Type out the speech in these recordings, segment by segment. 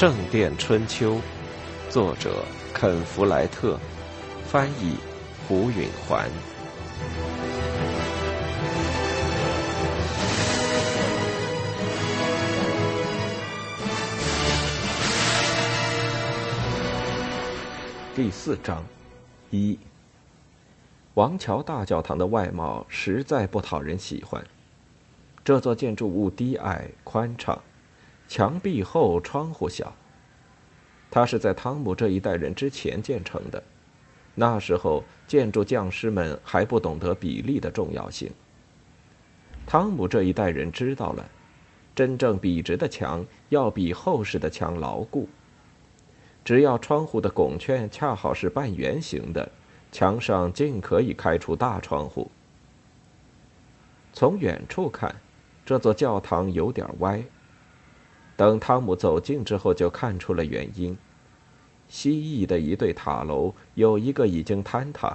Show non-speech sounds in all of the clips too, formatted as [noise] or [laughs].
圣殿春秋》，作者肯·弗莱特，翻译胡允环。第四章，一。王桥大教堂的外貌实在不讨人喜欢。这座建筑物低矮宽敞，墙壁厚，窗户小。它是在汤姆这一代人之前建成的，那时候建筑匠师们还不懂得比例的重要性。汤姆这一代人知道了，真正笔直的墙要比厚实的墙牢固。只要窗户的拱券恰好是半圆形的。墙上尽可以开出大窗户。从远处看，这座教堂有点歪。等汤姆走近之后，就看出了原因：西翼的一对塔楼有一个已经坍塌。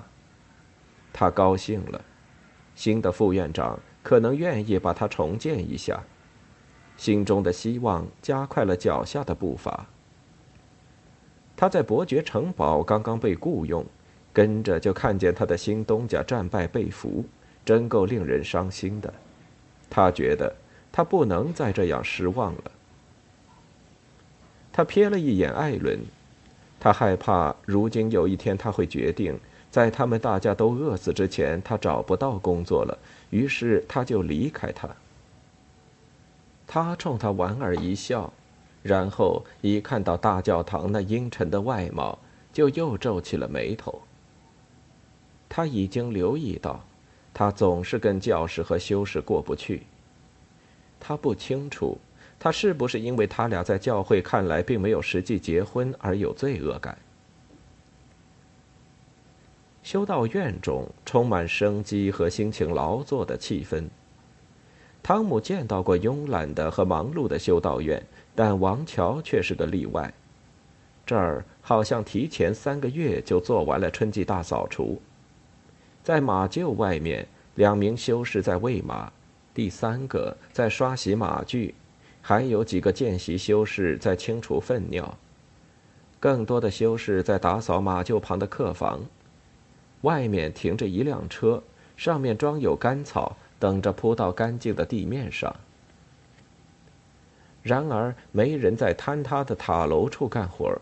他高兴了，新的副院长可能愿意把它重建一下。心中的希望加快了脚下的步伐。他在伯爵城堡刚刚被雇佣。跟着就看见他的新东家战败被俘，真够令人伤心的。他觉得他不能再这样失望了。他瞥了一眼艾伦，他害怕如今有一天他会决定，在他们大家都饿死之前，他找不到工作了，于是他就离开他。他冲他莞尔一笑，然后一看到大教堂那阴沉的外貌，就又皱起了眉头。他已经留意到，他总是跟教士和修士过不去。他不清楚，他是不是因为他俩在教会看来并没有实际结婚而有罪恶感。修道院中充满生机和辛勤劳作的气氛。汤姆见到过慵懒的和忙碌的修道院，但王桥却是个例外。这儿好像提前三个月就做完了春季大扫除。在马厩外面，两名修士在喂马，第三个在刷洗马具，还有几个见习修士在清除粪尿。更多的修士在打扫马厩旁的客房。外面停着一辆车，上面装有干草，等着铺到干净的地面上。然而，没人在坍塌的塔楼处干活。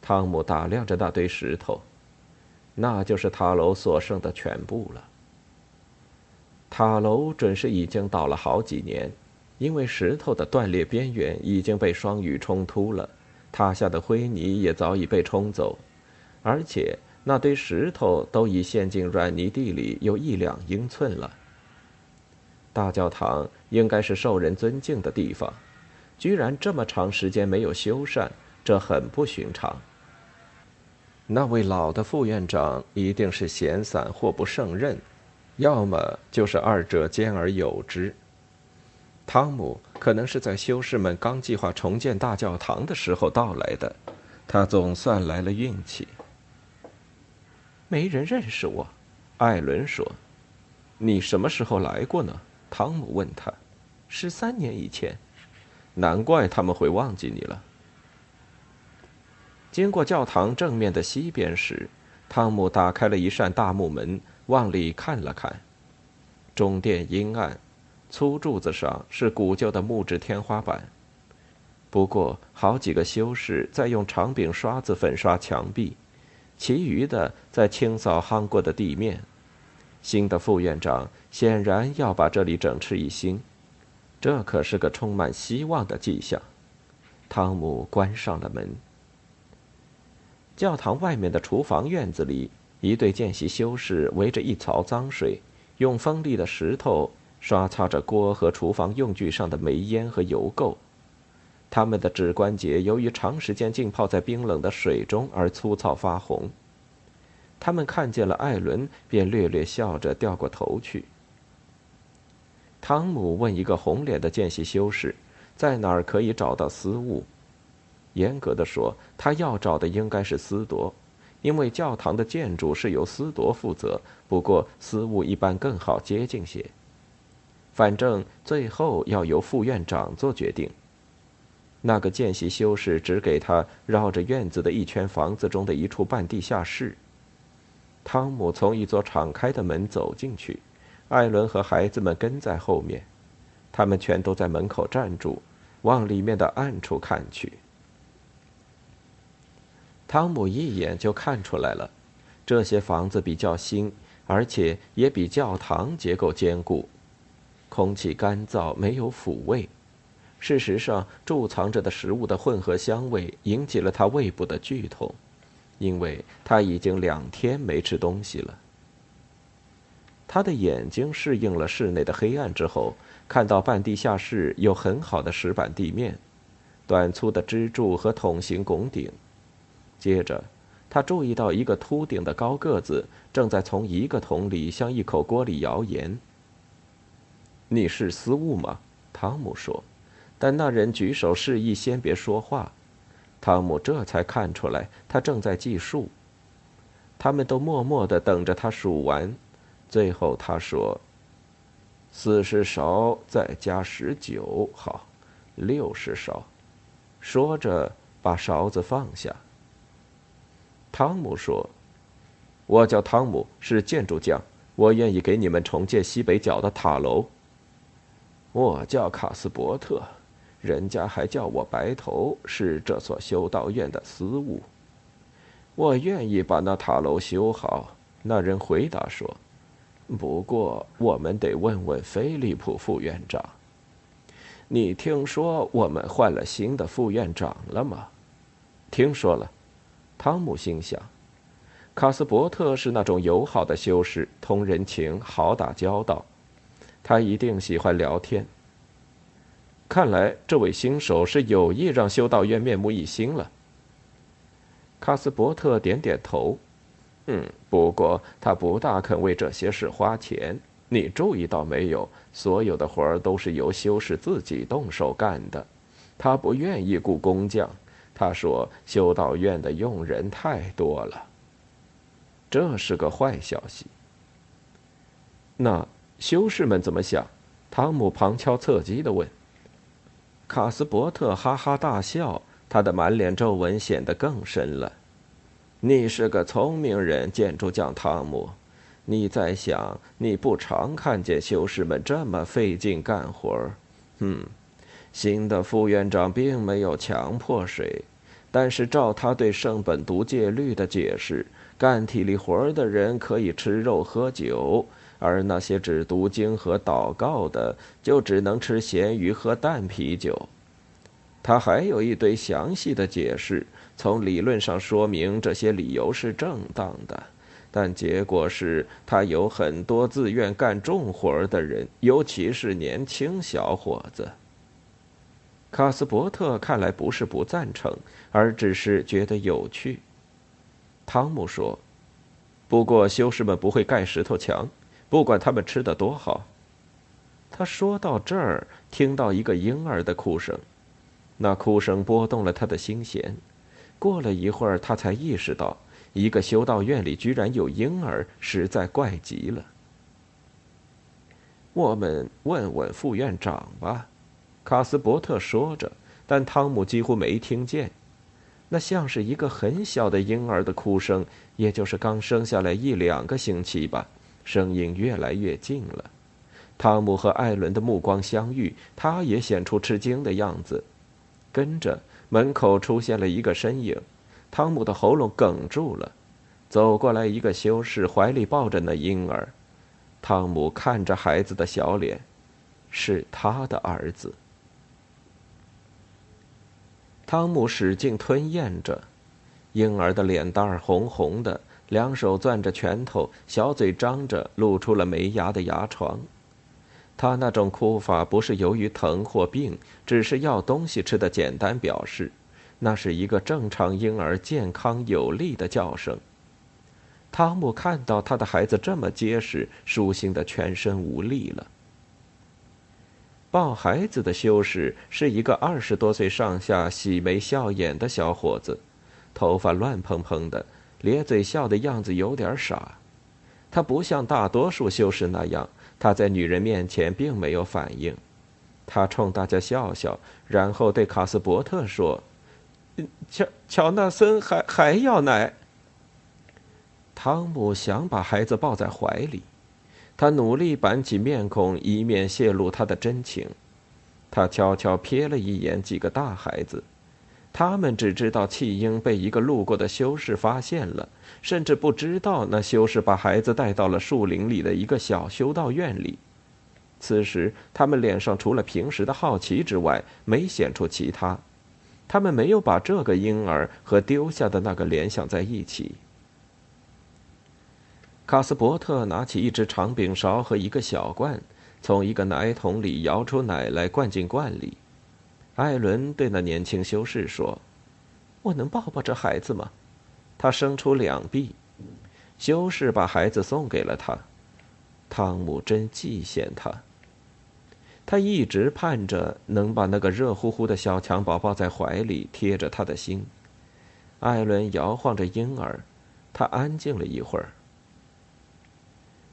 汤姆打量着那堆石头。那就是塔楼所剩的全部了。塔楼准是已经倒了好几年，因为石头的断裂边缘已经被霜雨冲秃了，塔下的灰泥也早已被冲走，而且那堆石头都已陷进软泥地里有一两英寸了。大教堂应该是受人尊敬的地方，居然这么长时间没有修缮，这很不寻常。那位老的副院长一定是闲散或不胜任，要么就是二者兼而有之。汤姆可能是在修士们刚计划重建大教堂的时候到来的，他总算来了运气。没人认识我，艾伦说：“你什么时候来过呢？”汤姆问他：“十三年以前。”难怪他们会忘记你了。经过教堂正面的西边时，汤姆打开了一扇大木门，往里看了看。中殿阴暗，粗柱子上是古旧的木质天花板。不过，好几个修士在用长柄刷子粉刷墙壁，其余的在清扫夯过的地面。新的副院长显然要把这里整治一新，这可是个充满希望的迹象。汤姆关上了门。教堂外面的厨房院子里，一对见习修士围着一槽脏水，用锋利的石头刷擦着锅和厨房用具上的煤烟和油垢。他们的指关节由于长时间浸泡在冰冷的水中而粗糙发红。他们看见了艾伦，便略略笑着掉过头去。汤姆问一个红脸的见习修士，在哪儿可以找到私物？严格的说，他要找的应该是司铎，因为教堂的建筑是由司铎负责。不过，私物一般更好接近些。反正最后要由副院长做决定。那个见习修士只给他绕着院子的一圈房子中的一处半地下室。汤姆从一座敞开的门走进去，艾伦和孩子们跟在后面，他们全都在门口站住，往里面的暗处看去。汤姆一眼就看出来了，这些房子比较新，而且也比教堂结构坚固，空气干燥，没有腐味。事实上，贮藏着的食物的混合香味引起了他胃部的剧痛，因为他已经两天没吃东西了。他的眼睛适应了室内的黑暗之后，看到半地下室有很好的石板地面、短粗的支柱和筒形拱顶。接着，他注意到一个秃顶的高个子正在从一个桶里向一口锅里舀盐。“你是私物吗？”汤姆说。但那人举手示意先别说话，汤姆这才看出来他正在计数。他们都默默的等着他数完，最后他说：“四十勺再加十九，好，六十勺。”说着把勺子放下。汤姆说：“我叫汤姆，是建筑匠，我愿意给你们重建西北角的塔楼。”我叫卡斯伯特。人家还叫我白头，是这所修道院的私物。我愿意把那塔楼修好。那人回答说：“不过我们得问问菲利普副院长。你听说我们换了新的副院长了吗？”听说了。汤姆心想，卡斯伯特是那种友好的修士，通人情，好打交道。他一定喜欢聊天。看来这位新手是有意让修道院面目一新了。卡斯伯特点点头，嗯，不过他不大肯为这些事花钱。你注意到没有？所有的活儿都是由修士自己动手干的。他不愿意雇工匠。他说修道院的佣人太多了。这是个坏消息。那修士们怎么想？汤姆旁敲侧击的问。卡斯伯特哈哈大笑，他的满脸皱纹显得更深了。你是个聪明人，建筑匠汤姆。你在想，你不常看见修士们这么费劲干活儿。嗯，新的副院长并没有强迫谁，但是照他对圣本笃戒律的解释，干体力活儿的人可以吃肉喝酒。而那些只读经和祷告的，就只能吃咸鱼和淡啤酒。他还有一堆详细的解释，从理论上说明这些理由是正当的，但结果是他有很多自愿干重活的人，尤其是年轻小伙子。卡斯伯特看来不是不赞成，而只是觉得有趣。汤姆说：“不过修士们不会盖石头墙。”不管他们吃的多好，他说到这儿，听到一个婴儿的哭声，那哭声拨动了他的心弦。过了一会儿，他才意识到，一个修道院里居然有婴儿，实在怪极了。我们问问副院长吧，卡斯伯特说着，但汤姆几乎没听见。那像是一个很小的婴儿的哭声，也就是刚生下来一两个星期吧。声音越来越近了，汤姆和艾伦的目光相遇，他也显出吃惊的样子。跟着门口出现了一个身影，汤姆的喉咙哽住了。走过来一个修士，怀里抱着那婴儿。汤姆看着孩子的小脸，是他的儿子。汤姆使劲吞咽着，婴儿的脸蛋红红的。两手攥着拳头，小嘴张着，露出了没牙的牙床。他那种哭法不是由于疼或病，只是要东西吃的简单表示。那是一个正常婴儿健康有力的叫声。汤姆看到他的孩子这么结实，舒心的全身无力了。抱孩子的修士是一个二十多岁上下、喜眉笑眼的小伙子，头发乱蓬蓬的。咧嘴笑的样子有点傻，他不像大多数修士那样，他在女人面前并没有反应。他冲大家笑笑，然后对卡斯伯特说：“乔乔纳森还还要奶。”汤姆想把孩子抱在怀里，他努力板起面孔，以免泄露他的真情。他悄悄瞥了一眼几个大孩子，他们只知道弃婴被一个路过的修士发现了，甚至不知道那修士把孩子带到了树林里的一个小修道院里。此时，他们脸上除了平时的好奇之外，没显出其他。他们没有把这个婴儿和丢下的那个联想在一起。卡斯伯特拿起一只长柄勺和一个小罐，从一个奶桶里舀出奶来，灌进罐里。艾伦对那年轻修士说：“我能抱抱这孩子吗？”他伸出两臂。修士把孩子送给了他。汤姆真嫉羡他。他一直盼着能把那个热乎乎的小襁褓抱在怀里，贴着他的心。艾伦摇晃着婴儿，他安静了一会儿。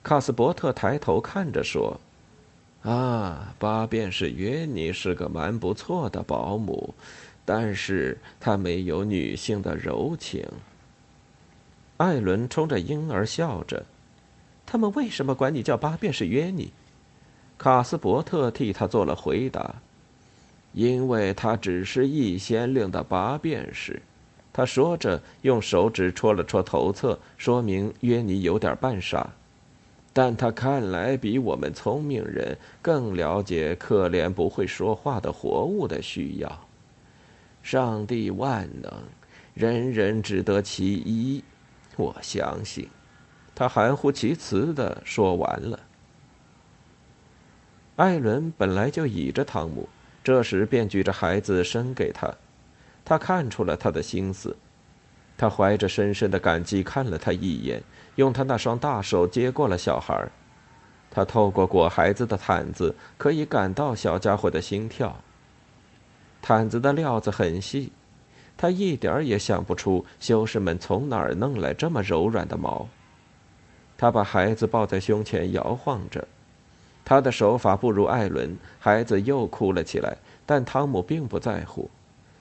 卡斯伯特抬头看着说：“啊，八便士约尼是个蛮不错的保姆，但是她没有女性的柔情。”艾伦冲着婴儿笑着：“他们为什么管你叫八便士约尼？”卡斯伯特替他做了回答：“因为他只是一先令的八便士。”他说着，用手指戳了戳头侧，说明约尼有点半傻。但他看来比我们聪明人更了解可怜不会说话的活物的需要。上帝万能，人人只得其一，我相信。他含糊其辞的说完了。艾伦本来就倚着汤姆，这时便举着孩子伸给他。他看出了他的心思，他怀着深深的感激看了他一眼。用他那双大手接过了小孩他透过裹孩子的毯子可以感到小家伙的心跳。毯子的料子很细，他一点儿也想不出修士们从哪儿弄来这么柔软的毛。他把孩子抱在胸前摇晃着，他的手法不如艾伦，孩子又哭了起来，但汤姆并不在乎，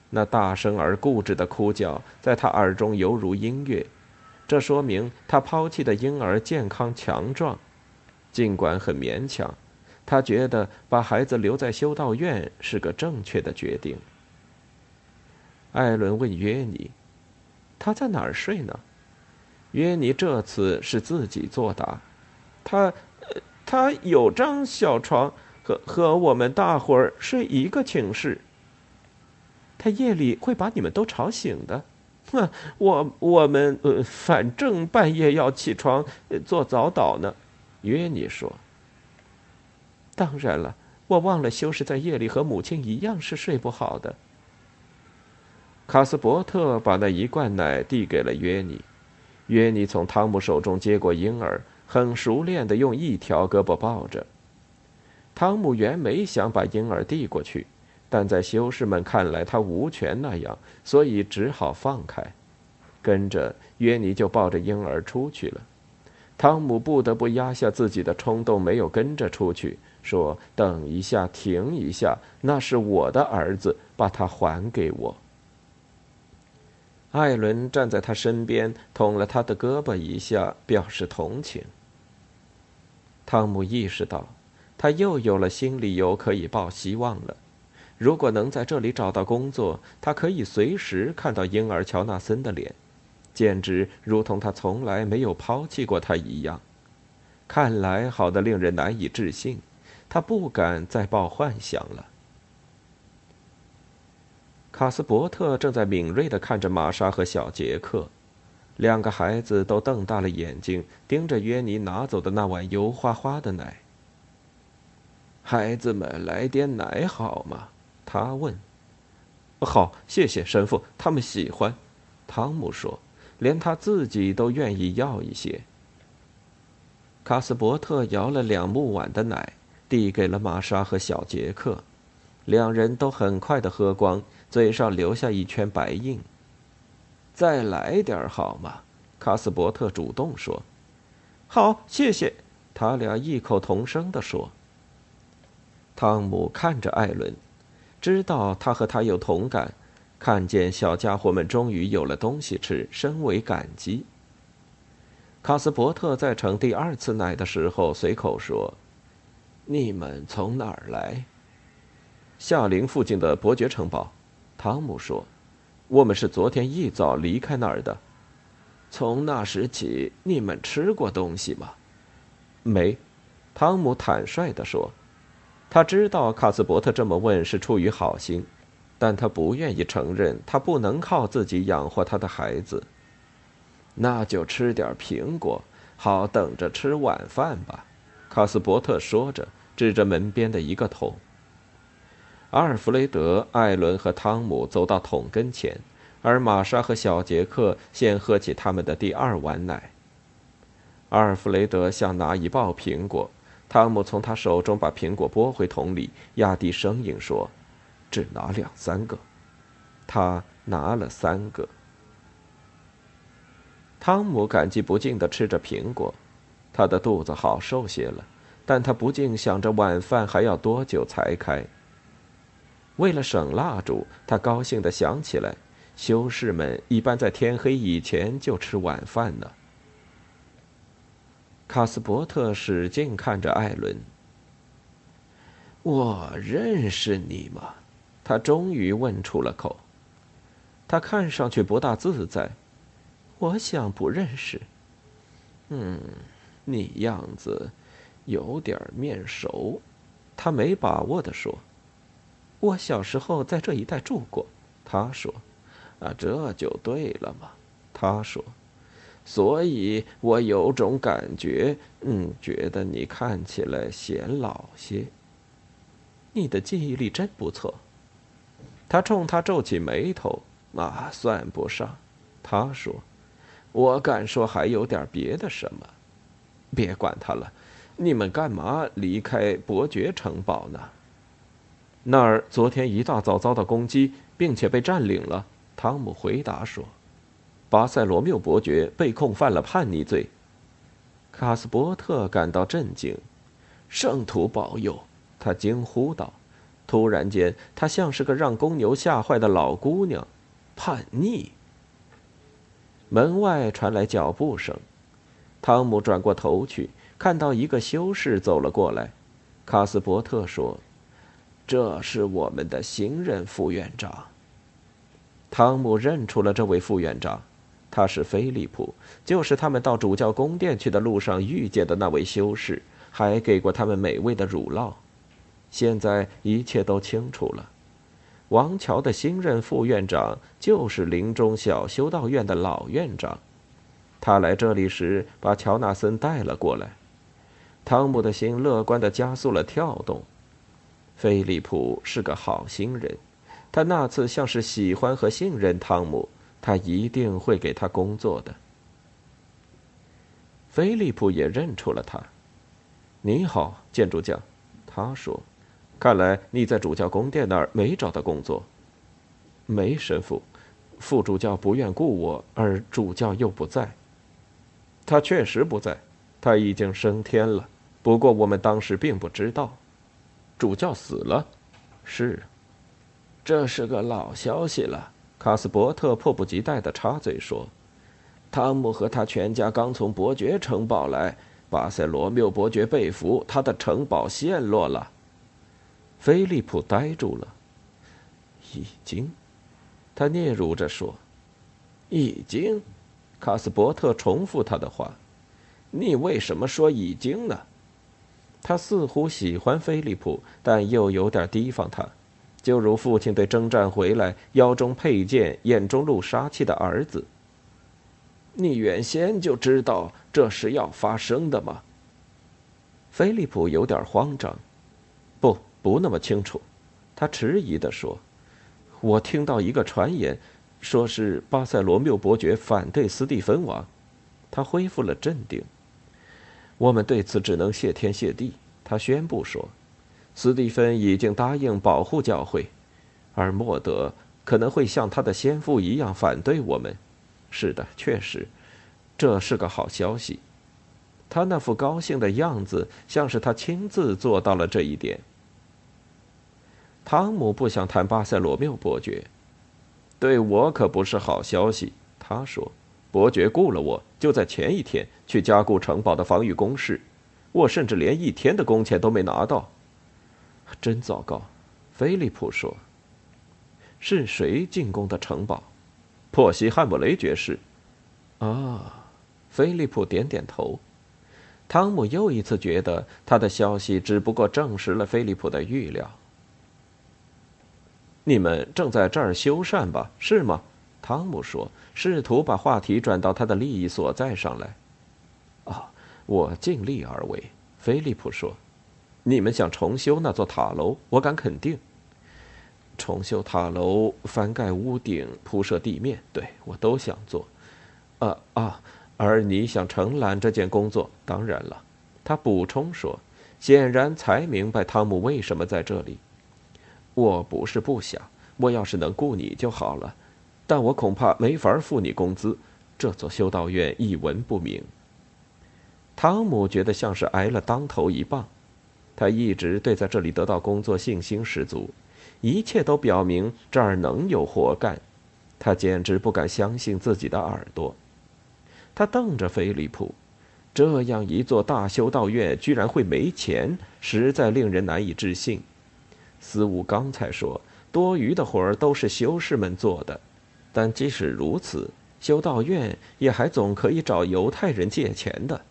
那大声而固执的哭叫在他耳中犹如音乐。这说明他抛弃的婴儿健康强壮，尽管很勉强，他觉得把孩子留在修道院是个正确的决定。艾伦问约尼：“他在哪儿睡呢？”约尼这次是自己作答：“他，他有张小床，和和我们大伙儿睡一个寝室。他夜里会把你们都吵醒的。” [laughs] 哼，我我们呃，反正半夜要起床做早祷呢。约尼说：“当然了，我忘了修士在夜里和母亲一样是睡不好的。”卡斯伯特把那一罐奶递给了约尼，约尼从汤姆手中接过婴儿，很熟练的用一条胳膊抱着。汤姆原没想把婴儿递过去。但在修士们看来，他无权那样，所以只好放开。跟着约尼就抱着婴儿出去了。汤姆不得不压下自己的冲动，没有跟着出去，说：“等一下，停一下，那是我的儿子，把他还给我。”艾伦站在他身边，捅了他的胳膊一下，表示同情。汤姆意识到，他又有了新理由可以抱希望了。如果能在这里找到工作，他可以随时看到婴儿乔纳森的脸，简直如同他从来没有抛弃过他一样。看来好的令人难以置信，他不敢再抱幻想了。卡斯伯特正在敏锐地看着玛莎和小杰克，两个孩子都瞪大了眼睛，盯着约尼拿走的那碗油花花的奶。孩子们，来点奶好吗？他问：“好，谢谢神父，他们喜欢。”汤姆说：“连他自己都愿意要一些。”卡斯伯特舀了两木碗的奶，递给了玛莎和小杰克，两人都很快的喝光，嘴上留下一圈白印。“再来点好吗？”卡斯伯特主动说。“好，谢谢。”他俩异口同声地说。汤姆看着艾伦，知道他和他有同感，看见小家伙们终于有了东西吃，深为感激。卡斯伯特在盛第二次奶的时候，随口说：“你们从哪儿来？”夏陵附近的伯爵城堡。汤姆说：“我们是昨天一早离开那儿的。从那时起，你们吃过东西吗？”“没。”汤姆坦率地说。他知道卡斯伯特这么问是出于好心，但他不愿意承认他不能靠自己养活他的孩子。那就吃点苹果，好等着吃晚饭吧。”卡斯伯特说着，指着门边的一个桶。阿尔弗雷德、艾伦和汤姆走到桶跟前，而玛莎和小杰克先喝起他们的第二碗奶。阿尔弗雷德想拿一包苹果。汤姆从他手中把苹果拨回桶里，压低声音说：“只拿两三个。”他拿了三个。汤姆感激不尽地吃着苹果，他的肚子好受些了，但他不禁想着晚饭还要多久才开。为了省蜡烛，他高兴地想起来，修士们一般在天黑以前就吃晚饭呢。卡斯伯特使劲看着艾伦。我认识你吗？他终于问出了口。他看上去不大自在。我想不认识。嗯，你样子有点面熟。他没把握地说。我小时候在这一带住过。他说。啊，这就对了嘛。他说。所以我有种感觉，嗯，觉得你看起来显老些。你的记忆力真不错。他冲他皱起眉头，啊，算不上。他说：“我敢说还有点别的什么。”别管他了。你们干嘛离开伯爵城堡呢？那儿昨天一大早遭到攻击，并且被占领了。汤姆回答说。巴塞罗缪伯爵被控犯了叛逆罪，卡斯伯特感到震惊。圣徒保佑！他惊呼道。突然间，他像是个让公牛吓坏的老姑娘。叛逆！门外传来脚步声，汤姆转过头去，看到一个修士走了过来。卡斯伯特说：“这是我们的新任副院长。”汤姆认出了这位副院长。他是菲利普，就是他们到主教宫殿去的路上遇见的那位修士，还给过他们美味的乳酪。现在一切都清楚了，王桥的新任副院长就是林中小修道院的老院长。他来这里时把乔纳森带了过来。汤姆的心乐观地加速了跳动。菲利普是个好心人，他那次像是喜欢和信任汤姆。他一定会给他工作的。菲利普也认出了他。你好，建筑匠，他说：“看来你在主教宫殿那儿没找到工作。”没，神父，副主教不愿雇我，而主教又不在。他确实不在，他已经升天了。不过我们当时并不知道，主教死了。是，这是个老消息了。卡斯伯特迫不及待地插嘴说：“汤姆和他全家刚从伯爵城堡来，巴塞罗缪伯爵被俘，他的城堡陷落了。”菲利普呆住了。已经，他嗫嚅着说：“已经。”卡斯伯特重复他的话：“你为什么说已经呢？”他似乎喜欢菲利普，但又有点提防他。就如父亲对征战回来、腰中佩剑、眼中露杀气的儿子。你原先就知道这是要发生的吗？菲利普有点慌张。不，不那么清楚。他迟疑地说：“我听到一个传言，说是巴塞罗缪伯爵反对斯蒂芬王。”他恢复了镇定。我们对此只能谢天谢地。他宣布说。斯蒂芬已经答应保护教会，而莫德可能会像他的先父一样反对我们。是的，确实，这是个好消息。他那副高兴的样子，像是他亲自做到了这一点。汤姆不想谈巴塞罗缪伯爵，对我可不是好消息。他说：“伯爵雇了我，就在前一天去加固城堡的防御工事，我甚至连一天的工钱都没拿到，真糟糕。”菲利普说：“是谁进攻的城堡？珀西汉姆雷爵士。”啊，菲利普点点头。汤姆又一次觉得他的消息只不过证实了菲利普的预料。你们正在这儿修缮吧？是吗？汤姆说，试图把话题转到他的利益所在上来。啊，我尽力而为。菲利普说：“你们想重修那座塔楼？我敢肯定。重修塔楼、翻盖屋顶、铺设地面，对我都想做。啊啊！而你想承揽这件工作？当然了。”他补充说，显然才明白汤姆为什么在这里。我不是不想，我要是能雇你就好了，但我恐怕没法付你工资。这座修道院一文不名。汤姆觉得像是挨了当头一棒，他一直对在这里得到工作信心十足，一切都表明这儿能有活干，他简直不敢相信自己的耳朵。他瞪着菲利普，这样一座大修道院居然会没钱，实在令人难以置信。司务刚才说，多余的活儿都是修士们做的，但即使如此，修道院也还总可以找犹太人借钱的。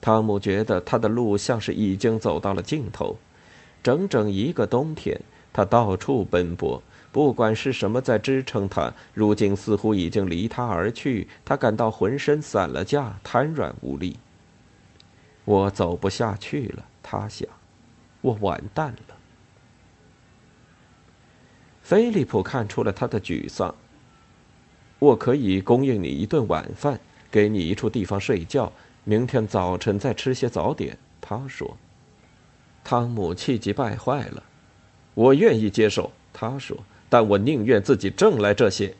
汤姆觉得他的路像是已经走到了尽头，整整一个冬天，他到处奔波，不管是什么在支撑他，如今似乎已经离他而去，他感到浑身散了架，瘫软无力。我走不下去了，他想，我完蛋了。菲利普看出了他的沮丧。我可以供应你一顿晚饭，给你一处地方睡觉，明天早晨再吃些早点。他说。汤姆气急败坏了。我愿意接受，他说，但我宁愿自己挣来这些。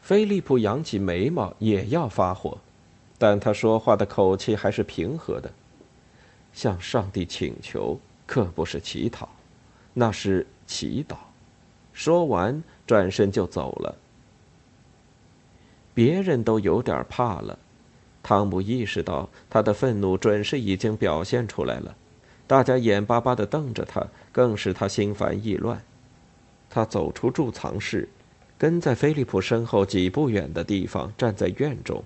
菲利普扬起眉毛，也要发火，但他说话的口气还是平和的。向上帝请求，可不是乞讨，那是祈祷。说完，转身就走了。别人都有点怕了。汤姆意识到他的愤怒准是已经表现出来了，大家眼巴巴的瞪着他，更使他心烦意乱。他走出贮藏室，跟在菲利普身后几步远的地方，站在院中。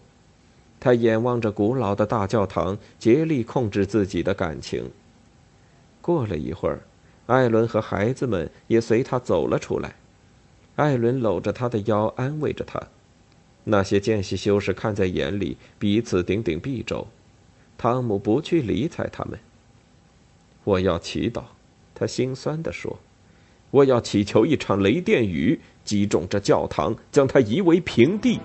他眼望着古老的大教堂，竭力控制自己的感情。过了一会儿。艾伦和孩子们也随他走了出来。艾伦搂着他的腰，安慰着他。那些见习修士看在眼里，彼此顶顶臂肘。汤姆不去理睬他们。我要祈祷，他心酸地说：“我要祈求一场雷电雨击中这教堂，将它夷为平地。”